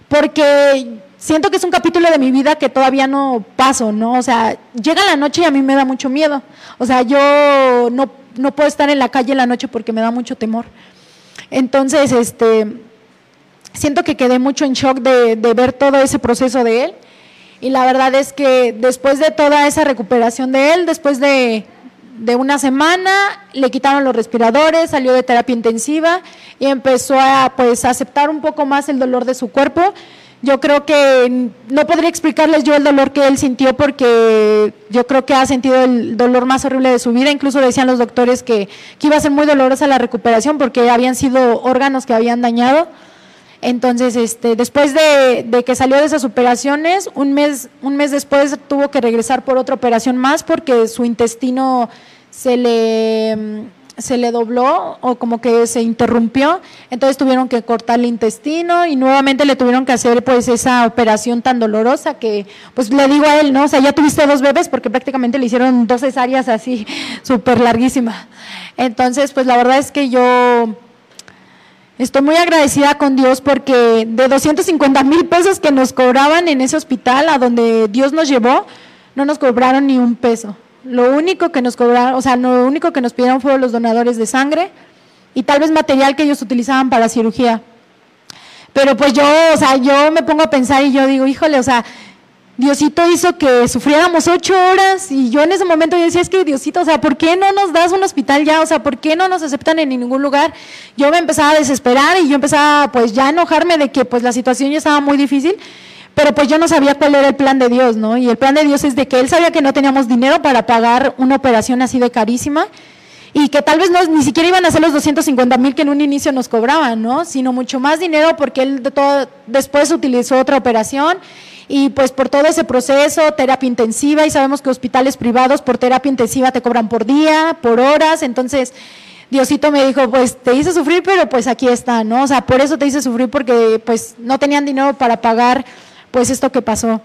[SPEAKER 3] porque siento que es un capítulo de mi vida que todavía no paso, ¿no? O sea, llega la noche y a mí me da mucho miedo. O sea, yo no, no puedo estar en la calle en la noche porque me da mucho temor. Entonces, este siento que quedé mucho en shock de, ver todo ese proceso de él. Y la verdad es que después de toda esa recuperación de él, después de, una semana, le quitaron los respiradores, salió de terapia intensiva y empezó a pues aceptar un poco más el dolor de su cuerpo. Yo creo que no podría explicarles yo el dolor que él sintió porque yo creo que ha sentido el dolor más horrible de su vida. Incluso decían los doctores que, que iba a ser muy dolorosa la recuperación porque habían sido órganos que habían dañado. Entonces, este, después de, que salió de esas operaciones, un mes, un mes después tuvo que regresar por otra operación más porque su intestino se le, se le dobló o como que se interrumpió. Entonces tuvieron que cortar el intestino y nuevamente le tuvieron que hacer pues esa operación tan dolorosa que, pues le digo a él, ¿no? O sea, ya tuviste dos bebés porque prácticamente le hicieron dos cesáreas así súper larguísimas. Entonces, pues la verdad es que yo Estoy muy agradecida con Dios porque de 250 mil pesos que nos cobraban en ese hospital a donde Dios nos llevó, no nos cobraron ni un peso. Lo único que nos cobraron, o sea, lo único que nos pidieron fueron los donadores de sangre y tal vez material que ellos utilizaban para cirugía. Pero pues yo, o sea, yo me pongo a pensar y yo digo, híjole, o sea, Diosito hizo que sufriéramos ocho horas y yo en ese momento yo decía, es que Diosito, o sea, ¿por qué no nos das un hospital ya? O sea, ¿por qué no nos aceptan en ningún lugar? Yo me empezaba a desesperar y yo empezaba pues ya a enojarme de que pues la situación ya estaba muy difícil, pero pues yo no sabía cuál era el plan de Dios, ¿no? Y el plan de Dios es de que Él sabía que no teníamos dinero para pagar una operación así de carísima y que tal vez no, ni siquiera iban a ser los 250 mil que en un inicio nos cobraban, ¿no? Sino mucho más dinero porque Él de todo, después utilizó otra operación y pues por todo ese proceso, terapia intensiva, y sabemos que hospitales privados por terapia intensiva te cobran por día, por horas, entonces Diosito me dijo, pues te hice sufrir, pero pues aquí está, ¿no? O sea, por eso te hice sufrir porque pues no tenían dinero para pagar pues esto que pasó.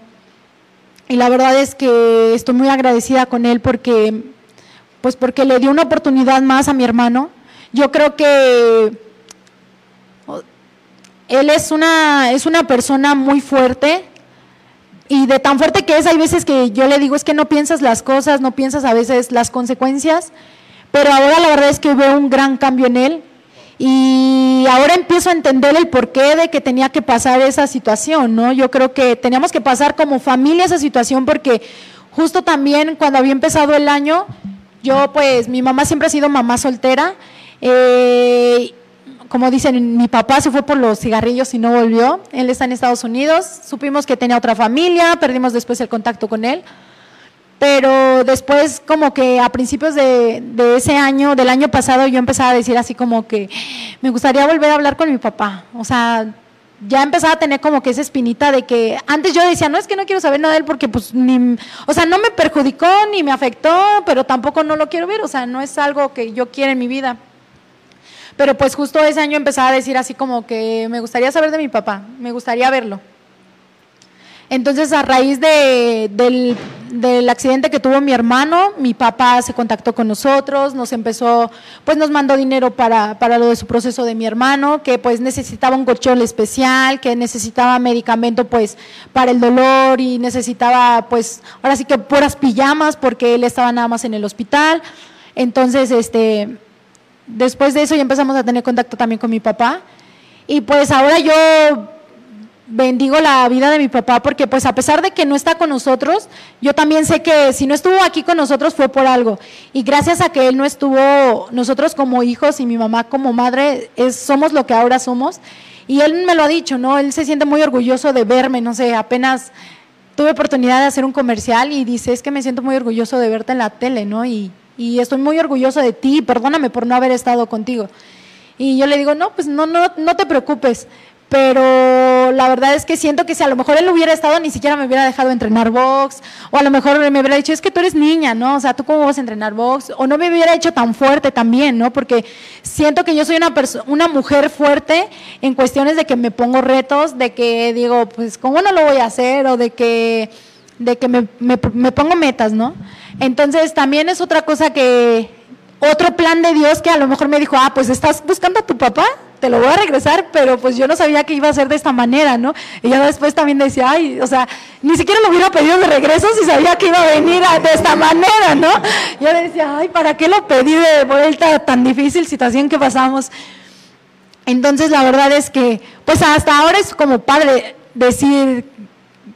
[SPEAKER 3] Y la verdad es que estoy muy agradecida con él porque pues porque le dio una oportunidad más a mi hermano. Yo creo que él es una, es una persona muy fuerte y de tan fuerte que es, hay veces que yo le digo es que no piensas las cosas, no piensas a veces las consecuencias, pero ahora la verdad es que veo un gran cambio en él y ahora empiezo a entender el porqué de que tenía que pasar esa situación, ¿no? Yo creo que teníamos que pasar como familia esa situación porque justo también cuando había empezado el año, yo pues mi mamá siempre ha sido mamá soltera, eh, como dicen, mi papá se fue por los cigarrillos y no volvió, él está en Estados Unidos, supimos que tenía otra familia, perdimos después el contacto con él. Pero después como que a principios de, ese año, del año pasado, yo empezaba a decir así como que me gustaría volver a hablar con mi papá, o sea, ya empezaba a tener como que esa espinita de que antes yo decía, no es que no quiero saber nada de él porque pues ni, o sea, no me perjudicó ni me afectó, pero tampoco no lo quiero ver, o sea, no es algo que yo quiera en mi vida. Pero pues justo ese año empezaba a decir así como que me gustaría saber de mi papá, me gustaría verlo. Entonces, a raíz de, del, accidente que tuvo mi hermano, mi papá se contactó con nosotros, nos empezó, pues nos mandó dinero para, para lo de su proceso de mi hermano, que pues necesitaba un colchón especial, que necesitaba medicamento pues para el dolor y necesitaba pues, ahora sí que puras pijamas porque él estaba nada más en el hospital. Entonces, este, después de eso ya empezamos a tener contacto también con mi papá. Y pues ahora yo bendigo la vida de mi papá porque pues a pesar de que no está con nosotros, yo también sé que si no estuvo aquí con nosotros fue por algo. Y gracias a que él no estuvo, nosotros como hijos y mi mamá como madre, es, somos lo que ahora somos. Y él me lo ha dicho, ¿no? Él se siente muy orgulloso de verme, no sé, apenas tuve oportunidad de hacer un comercial y dice, es que me siento muy orgulloso de verte en la tele, ¿no? Y estoy muy orgulloso de ti, perdóname por no haber estado contigo. Y yo le digo, no, pues no, no, no te preocupes pero la verdad es que siento que si a lo mejor él hubiera estado, ni siquiera me hubiera dejado entrenar box, o a lo mejor me hubiera dicho, es que tú eres niña, ¿no? O sea, ¿tú cómo vas a entrenar box? O no me hubiera hecho tan fuerte también, ¿no? Porque siento que yo soy una, una mujer fuerte en cuestiones de que me pongo retos, de que digo, pues, ¿cómo no lo voy a hacer? O de que, de que me, me, me pongo metas, ¿no? Entonces, también es otra cosa que, otro plan de Dios que a lo mejor me dijo, ah, pues estás buscando a tu papá, te lo voy a regresar, pero pues yo no sabía que iba a ser de esta manera, ¿no? Y ya después también decía, ay, o sea, ni siquiera lo hubiera pedido de regreso si sabía que iba a venir de esta manera, ¿no? Yo decía, ay, ¿para qué lo pedí de vuelta tan difícil situación que pasamos? Entonces la verdad es que, pues hasta ahora es como padre decir,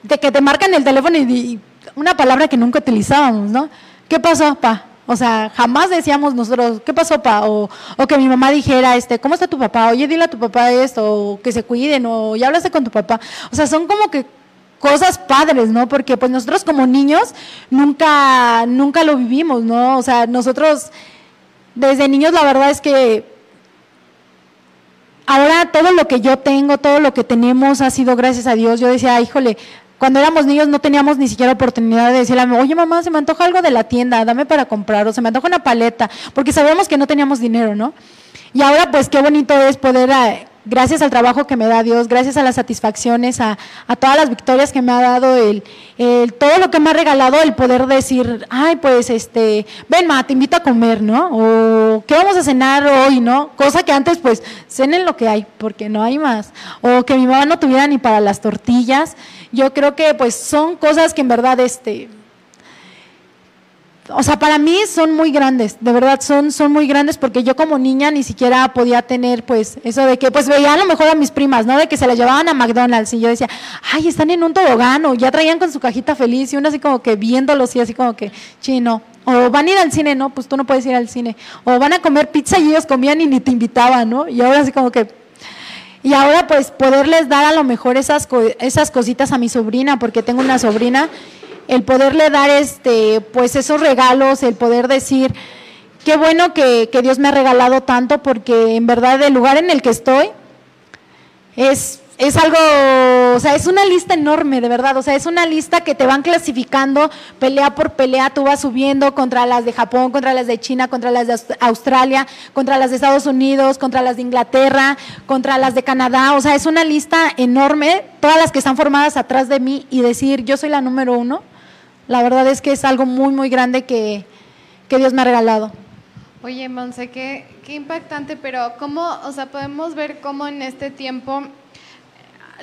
[SPEAKER 3] de que te marcan el teléfono y, una palabra que nunca utilizábamos, ¿no? ¿Qué pasó, pa? O sea, jamás decíamos nosotros, ¿qué pasó, pa? O, que mi mamá dijera, este, ¿cómo está tu papá? Oye, dile a tu papá esto, o que se cuiden, o ya hablaste con tu papá. O sea, son como que cosas padres, ¿no? Porque pues nosotros como niños nunca, nunca lo vivimos, ¿no? O sea, nosotros desde niños la verdad es que ahora todo lo que yo tengo, todo lo que tenemos ha sido gracias a Dios. Yo decía, híjole, cuando éramos niños no teníamos ni siquiera oportunidad de decirle, oye mamá, se me antoja algo de la tienda, dame para comprar, o se me antoja una paleta, porque sabíamos que no teníamos dinero, ¿no? Y ahora pues qué bonito es poder eh, gracias al trabajo que me da Dios, gracias a las satisfacciones, a, todas las victorias que me ha dado, el, todo lo que me ha regalado, el poder decir, ay, pues, este, ven, ma, te invito a comer, ¿no? O, ¿qué vamos a cenar hoy, no? Cosa que antes, pues, cenen lo que hay, porque no hay más. O que mi mamá no tuviera ni para las tortillas. Yo creo que, pues, son cosas que en verdad, este, o sea, para mí son muy grandes, de verdad son, son muy grandes porque yo como niña ni siquiera podía tener pues eso de que pues veía a lo mejor a mis primas, ¿no? De que se la llevaban a McDonald's y yo decía, ay, están en un tobogán o ya traían con su cajita feliz y uno así como que viéndolos y así como que, chino. O van a ir al cine, no, pues tú no puedes ir al cine. O van a comer pizza y ellos comían y ni te invitaban, ¿no? Y ahora así como que y ahora pues poderles dar a lo mejor esas, esas cositas a mi sobrina, porque tengo una sobrina el poderle dar este, pues esos regalos, el poder decir, qué bueno que, Dios me ha regalado tanto, porque en verdad el lugar en el que estoy es, es algo, o sea, es una lista enorme, de verdad, o sea, es una lista que te van clasificando pelea por pelea, tú vas subiendo contra las de Japón, contra las de China, contra las de Australia, contra las de Estados Unidos, contra las de Inglaterra, contra las de Canadá, o sea, es una lista enorme, todas las que están formadas atrás de mí y decir, yo soy la número uno, la verdad es que es algo muy, muy grande que, que Dios me ha regalado.
[SPEAKER 2] Oye, Monse, qué, qué impactante, pero ¿cómo, o sea, podemos ver cómo en este tiempo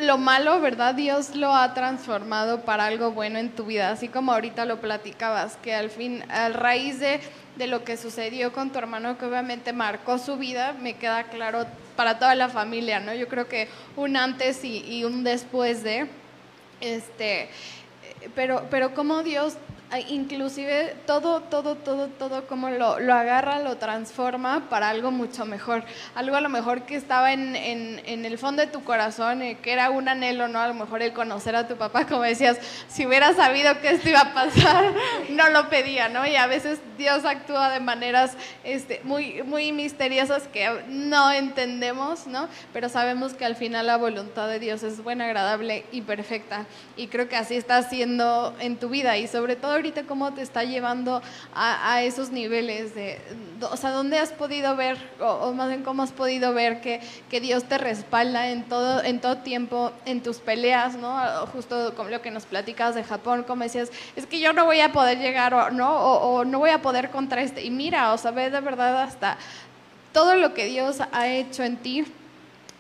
[SPEAKER 2] lo malo, ¿verdad? Dios lo ha transformado para algo bueno en tu vida, así como ahorita lo platicabas, que al fin, a raíz de, de lo que sucedió con tu hermano, que obviamente marcó su vida, me queda claro para toda la familia, ¿no? Yo creo que un antes y, y un después de, este, pero, pero cómo Dios inclusive todo, todo, todo, todo, como lo, lo, agarra, lo transforma para algo mucho mejor. Algo a lo mejor que estaba en, en, en el fondo de tu corazón, eh, que era un anhelo, ¿no? A lo mejor el conocer a tu papá, como decías, si hubiera sabido que esto iba a pasar, no lo pedía, ¿no? Y a veces Dios actúa de maneras este, muy, muy misteriosas que no entendemos, ¿no? Pero sabemos que al final la voluntad de Dios es buena, agradable y perfecta. Y creo que así está haciendo en tu vida y sobre todo ahorita cómo te está llevando a, esos niveles de, o sea, dónde has podido ver, o, más bien cómo has podido ver que, que, Dios te respalda en todo, en todo tiempo, en tus peleas, ¿no? Justo como lo que nos platicabas de Japón, como decías, es que yo no voy a poder llegar, o no, o, no voy a poder contra este. Y mira, o sea, ve de verdad hasta todo lo que Dios ha hecho en ti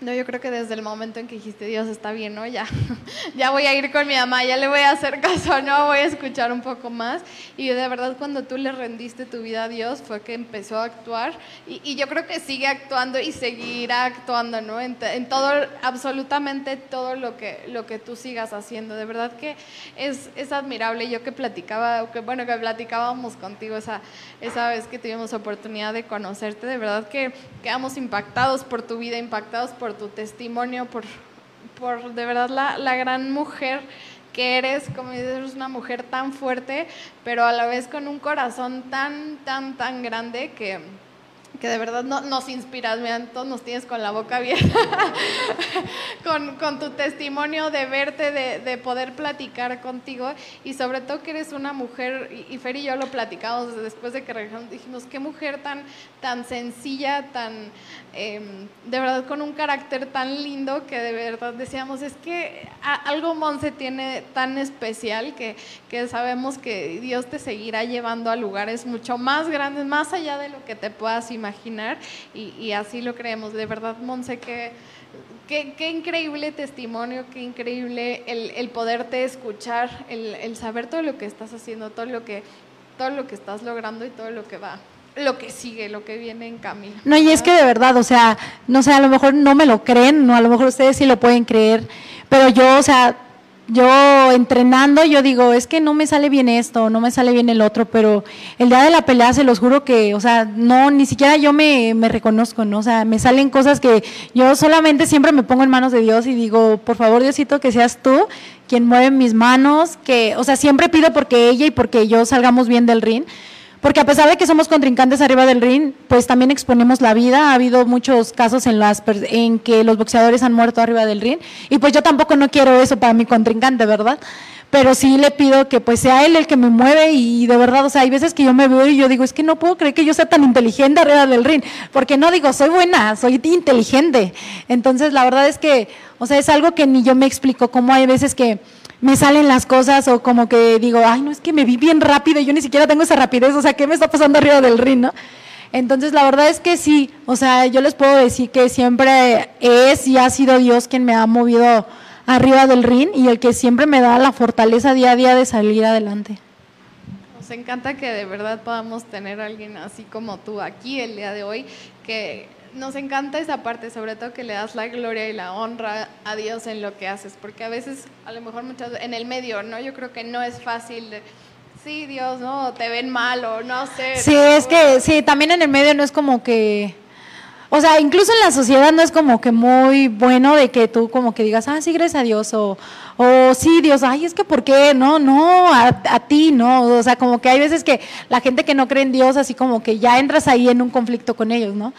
[SPEAKER 2] no, yo creo que desde el momento en que dijiste Dios está bien, ¿no? Ya, ya voy a ir con mi mamá, ya le voy a hacer caso, ¿no? Voy a escuchar un poco más. Y de verdad cuando tú le rendiste tu vida a Dios fue que empezó a actuar y, yo creo que sigue actuando y seguirá actuando, ¿no? En, en, todo, absolutamente todo lo que, lo que tú sigas haciendo. De verdad que es, es admirable. Yo que platicaba, que, bueno, que platicábamos contigo esa, esa vez que tuvimos oportunidad de conocerte, de verdad que quedamos impactados por tu vida, impactados por tu testimonio, por, por de verdad la, la gran mujer que eres, como dices, eres una mujer tan fuerte, pero a la vez con un corazón tan, tan, tan grande que que de verdad no, nos inspiras, todos nos tienes con la boca abierta, con, con, tu testimonio de verte, de, de, poder platicar contigo. Y sobre todo que eres una mujer, y, Fer y yo lo platicamos después de que regresamos, dijimos, qué mujer tan, tan sencilla, tan, em, de verdad con un carácter tan lindo que de verdad decíamos, es que algo Monse tiene tan especial que, que sabemos que Dios te seguirá llevando a lugares mucho más grandes, más allá de lo que te puedas imaginar imaginar y, así lo creemos. De verdad, Monse, que, qué, increíble testimonio, qué increíble el, el poderte escuchar, el, el, saber todo lo que estás haciendo, todo lo que, todo lo que estás logrando y todo lo que va lo que sigue, lo que viene en camino.
[SPEAKER 3] No, y es que de verdad, o sea, no sé, a lo mejor no me lo creen, no, a lo mejor ustedes sí lo pueden creer, pero yo, o sea, yo entrenando, yo digo, es que no me sale bien esto, no me sale bien el otro, pero el día de la pelea se los juro que, o sea, no, ni siquiera yo me, me, reconozco, ¿no? O sea, me salen cosas que yo solamente siempre me pongo en manos de Dios y digo, por favor, Diosito, que seas tú quien mueve mis manos, que, o sea, siempre pido porque ella y porque yo salgamos bien del ring. Porque a pesar de que somos contrincantes arriba del ring, pues también exponemos la vida. Ha habido muchos casos en, las, en que los boxeadores han muerto arriba del ring. Y pues yo tampoco no quiero eso para mi contrincante, ¿verdad? Pero sí le pido que pues sea él el que me mueve y de verdad, o sea, hay veces que yo me veo y yo digo, es que no puedo creer que yo sea tan inteligente arriba del ring. Porque no digo, soy buena, soy inteligente. Entonces, la verdad es que, o sea, es algo que ni yo me explico, cómo hay veces que me salen las cosas o como que digo, ay, no, es que me vi bien rápido yo ni siquiera tengo esa rapidez, o sea, ¿qué me está pasando arriba del ring, no? Entonces, la verdad es que sí, o sea, yo les puedo decir que siempre es y ha sido Dios quien me ha movido arriba del ring y el que siempre me da la fortaleza día a día de salir adelante.
[SPEAKER 2] Nos encanta que de verdad podamos tener a alguien así como tú aquí el día de hoy, que nos encanta esa parte, sobre todo que le das la gloria y la honra a Dios en lo que haces, porque a veces, a lo mejor muchas en el medio, ¿no? Yo creo que no es fácil. sí, Dios, ¿no? Te ven mal o no sé.
[SPEAKER 3] Sí, es que, sí, también en el medio no es como que... O sea, incluso en la sociedad no es como que muy bueno de que tú como que digas, ah, sí, gracias a Dios, o, o sí, Dios, ay, es que ¿por qué? No, no, a, a, ti, no. O sea, como que hay veces que la gente que no cree en Dios, así como que ya entras ahí en un conflicto con ellos, ¿no?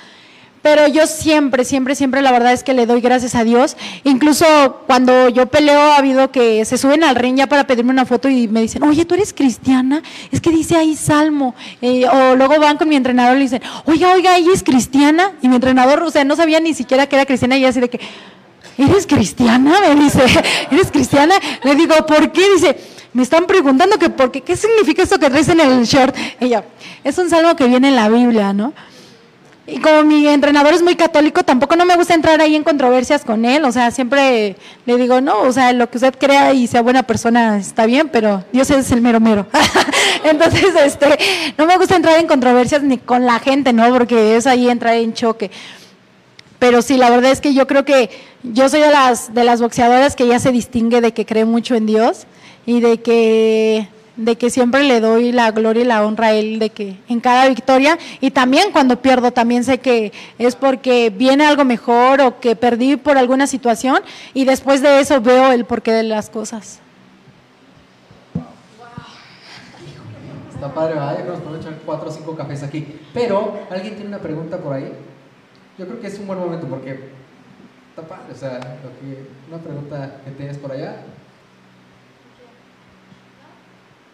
[SPEAKER 3] Pero yo siempre, siempre, siempre la verdad es que le doy gracias a Dios. Incluso cuando yo peleo ha habido que se suben al ring ya para pedirme una foto y me dicen, oye, tú eres cristiana, es que dice ahí Salmo. Eh, o luego van con mi entrenador y le dicen, oiga, oiga, ella es cristiana. Y mi entrenador, o sea, no sabía ni siquiera que era cristiana y así de que, ¿eres cristiana? Me dice, ¿eres cristiana? Le digo, ¿por qué? Dice, me están preguntando que por qué, ¿qué significa esto que traes en el short? Ella, es un salmo que viene en la Biblia, ¿no? Y como mi entrenador es muy católico, tampoco no me gusta entrar ahí en controversias con él. O sea, siempre le digo, no, o sea, lo que usted crea y sea buena persona está bien, pero Dios es el mero mero. Entonces, este, no me gusta entrar en controversias ni con la gente, ¿no? Porque es ahí entrar en choque. Pero sí, la verdad es que yo creo que yo soy de las, de las boxeadoras que ya se distingue de que cree mucho en Dios y de que de que siempre le doy la gloria y la honra a Él de que en cada victoria y también cuando pierdo también sé que es porque viene algo mejor o que perdí por alguna situación y después de eso veo el porqué de las cosas.
[SPEAKER 1] Está padre, ¿verdad? Yo creo que nos podemos echar cuatro o cinco cafés aquí. Pero, ¿alguien tiene una pregunta por ahí? Yo creo que es un buen momento porque está padre, o sea, una pregunta que tienes por allá.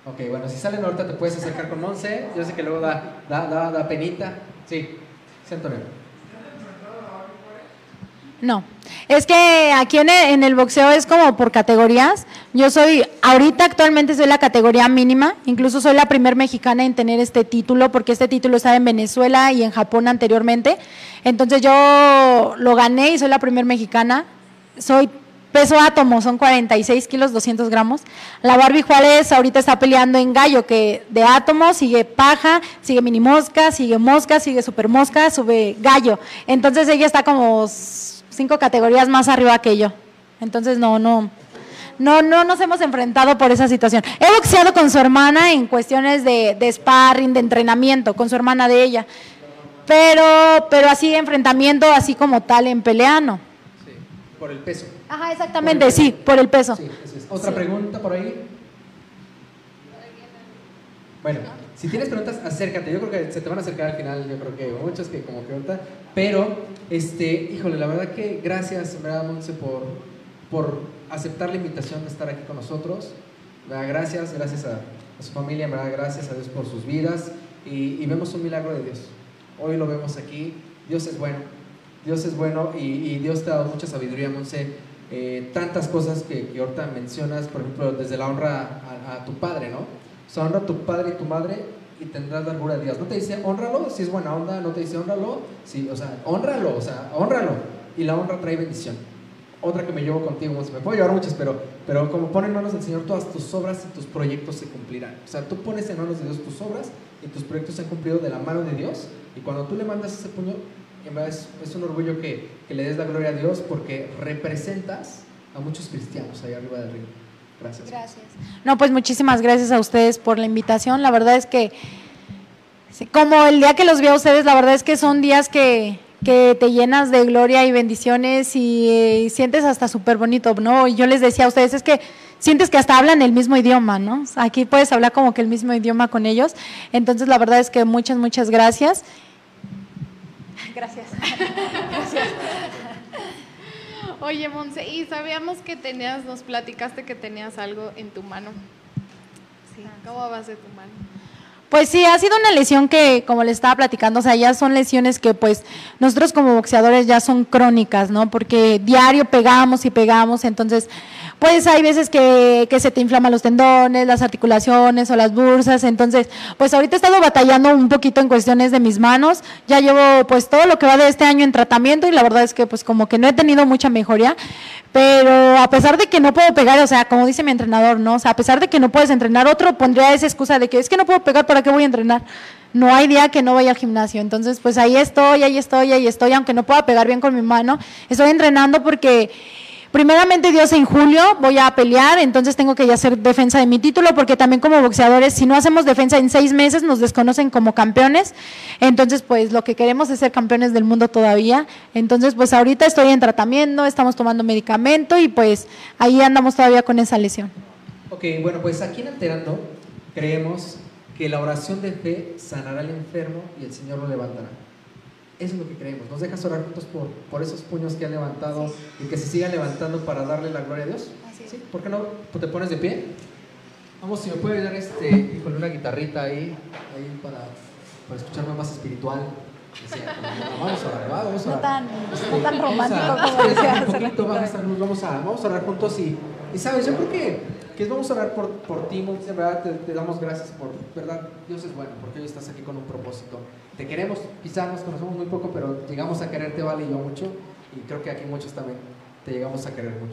[SPEAKER 1] Ok, bueno, si salen ahorita te puedes acercar con Monse. Yo sé que luego da, da, da, da penita. Sí, sí, Antonio.
[SPEAKER 3] No, es que aquí en el, en el, boxeo es como por categorías. Yo soy, ahorita actualmente soy la categoría mínima, incluso soy la primer mexicana en tener este título, porque este título estaba en Venezuela y en Japón anteriormente. Entonces yo lo gané y soy la primer mexicana. Soy Peso átomo son 46 kilos 200 gramos. La Barbie Juárez ahorita está peleando en gallo, que de átomo sigue paja, sigue mini mosca, sigue mosca, sigue super mosca, sube gallo. Entonces ella está como cinco categorías más arriba que yo. Entonces no, no, no, no nos hemos enfrentado por esa situación. He boxeado con su hermana en cuestiones de, de sparring, de entrenamiento, con su hermana de ella. Pero, pero así enfrentamiento, así como tal en pelea, no.
[SPEAKER 1] Sí, por el peso.
[SPEAKER 3] Ajá, exactamente, sí, por el peso.
[SPEAKER 1] ¿Otra pregunta por ahí? Bueno, si tienes preguntas, acércate. Yo creo que se te van a acercar al final, yo creo que muchos que como que ahorita. Pero, este, híjole, la verdad que gracias, verdad, Monse, por, por aceptar la invitación de estar aquí con nosotros. Gracias, gracias a, su familia, ¿verdad? gracias a Dios por sus vidas. Y, y vemos un milagro de Dios. Hoy lo vemos aquí. Dios es bueno. Dios es bueno y, y Dios te ha dado mucha sabiduría, Monse eh, tantas cosas que, que, ahorita mencionas, por ejemplo, desde la honra a, tu padre, ¿no? O sea, honra a tu padre y tu madre y tendrás la largura de Dios. No te dice honralo si es buena onda, no te dice honralo, sí, o sea, honralo, o sea, honralo. Y la honra trae bendición. Otra que me llevo contigo, me puedo llevar muchas, pero, pero como pone en manos del Señor, todas tus obras y tus proyectos se cumplirán. O sea, tú pones en manos de Dios tus obras y tus proyectos se han cumplido de la mano de Dios. Y cuando tú le mandas ese puño, es, un orgullo que, le des la gloria a Dios porque representas a muchos cristianos ahí arriba del río. Gracias.
[SPEAKER 3] No, pues muchísimas gracias a ustedes por la invitación. La verdad es que, como el día que los vi a ustedes, la verdad es que son días que, te llenas de gloria y bendiciones y, y sientes hasta súper bonito, ¿no? Y yo les decía a ustedes, es que sientes que hasta hablan el mismo idioma, ¿no? Aquí puedes hablar como que el mismo idioma con ellos. Entonces, la verdad es que muchas, muchas gracias. Gracias. Gracias.
[SPEAKER 2] Oye, Monse, y sabíamos que tenías, nos platicaste que tenías algo en tu mano. Sí, ¿cómo vas de tu mano?
[SPEAKER 3] Pues sí, ha sido una lesión que, como le estaba platicando, o sea, ya son lesiones que pues nosotros como boxeadores ya son crónicas, ¿no? Porque diario pegamos y pegamos, entonces pues hay veces que, que, se te inflaman los tendones, las articulaciones o las bursas. Entonces, pues ahorita he estado batallando un poquito en cuestiones de mis manos. Ya llevo pues todo lo que va de este año en tratamiento y la verdad es que pues como que no he tenido mucha mejoría. Pero a pesar de que no puedo pegar, o sea, como dice mi entrenador, ¿no? O sea, a pesar de que no puedes entrenar, otro pondría esa excusa de que es que no puedo pegar, ¿para qué voy a entrenar? no hay día que no vaya al gimnasio. Entonces, pues ahí estoy, ahí estoy, ahí estoy, aunque no pueda pegar bien con mi mano, estoy entrenando porque Primeramente Dios en julio voy a pelear, entonces tengo que ya hacer defensa de mi título, porque también como boxeadores, si no hacemos defensa en seis meses, nos desconocen como campeones. Entonces, pues lo que queremos es ser campeones del mundo todavía. Entonces, pues ahorita estoy en tratamiento, estamos tomando medicamento y pues ahí andamos todavía con esa lesión.
[SPEAKER 1] Ok, bueno, pues aquí en Alterando creemos que la oración de fe sanará al enfermo y el Señor lo levantará. Eso es lo que creemos. ¿Nos dejas orar juntos por, por esos puños que han levantado y que se sigan levantando para darle la gloria a Dios?
[SPEAKER 2] Así es.
[SPEAKER 1] ¿Sí? ¿Por qué no te pones de pie? Vamos, si me puede ayudar este, con una guitarrita ahí, ahí para, para escucharme más espiritual. Vamos a orar, ¿va? vamos a
[SPEAKER 3] No
[SPEAKER 1] orar.
[SPEAKER 3] tan,
[SPEAKER 1] Este,
[SPEAKER 3] no tan
[SPEAKER 1] vamos a-
[SPEAKER 3] romántico como decía
[SPEAKER 1] un poquito, vamos a, vamos a orar juntos y, y sabes, yo creo que, que vamos a orar por, por ti, Montse, ¿verdad? Te, te damos gracias por, ¿verdad? Dios es bueno, porque hoy estás aquí con un propósito. Te queremos, quizás nos conocemos muy poco, pero llegamos a quererte, Vale, y yo mucho, y creo que aquí muchos también te llegamos a querer mucho.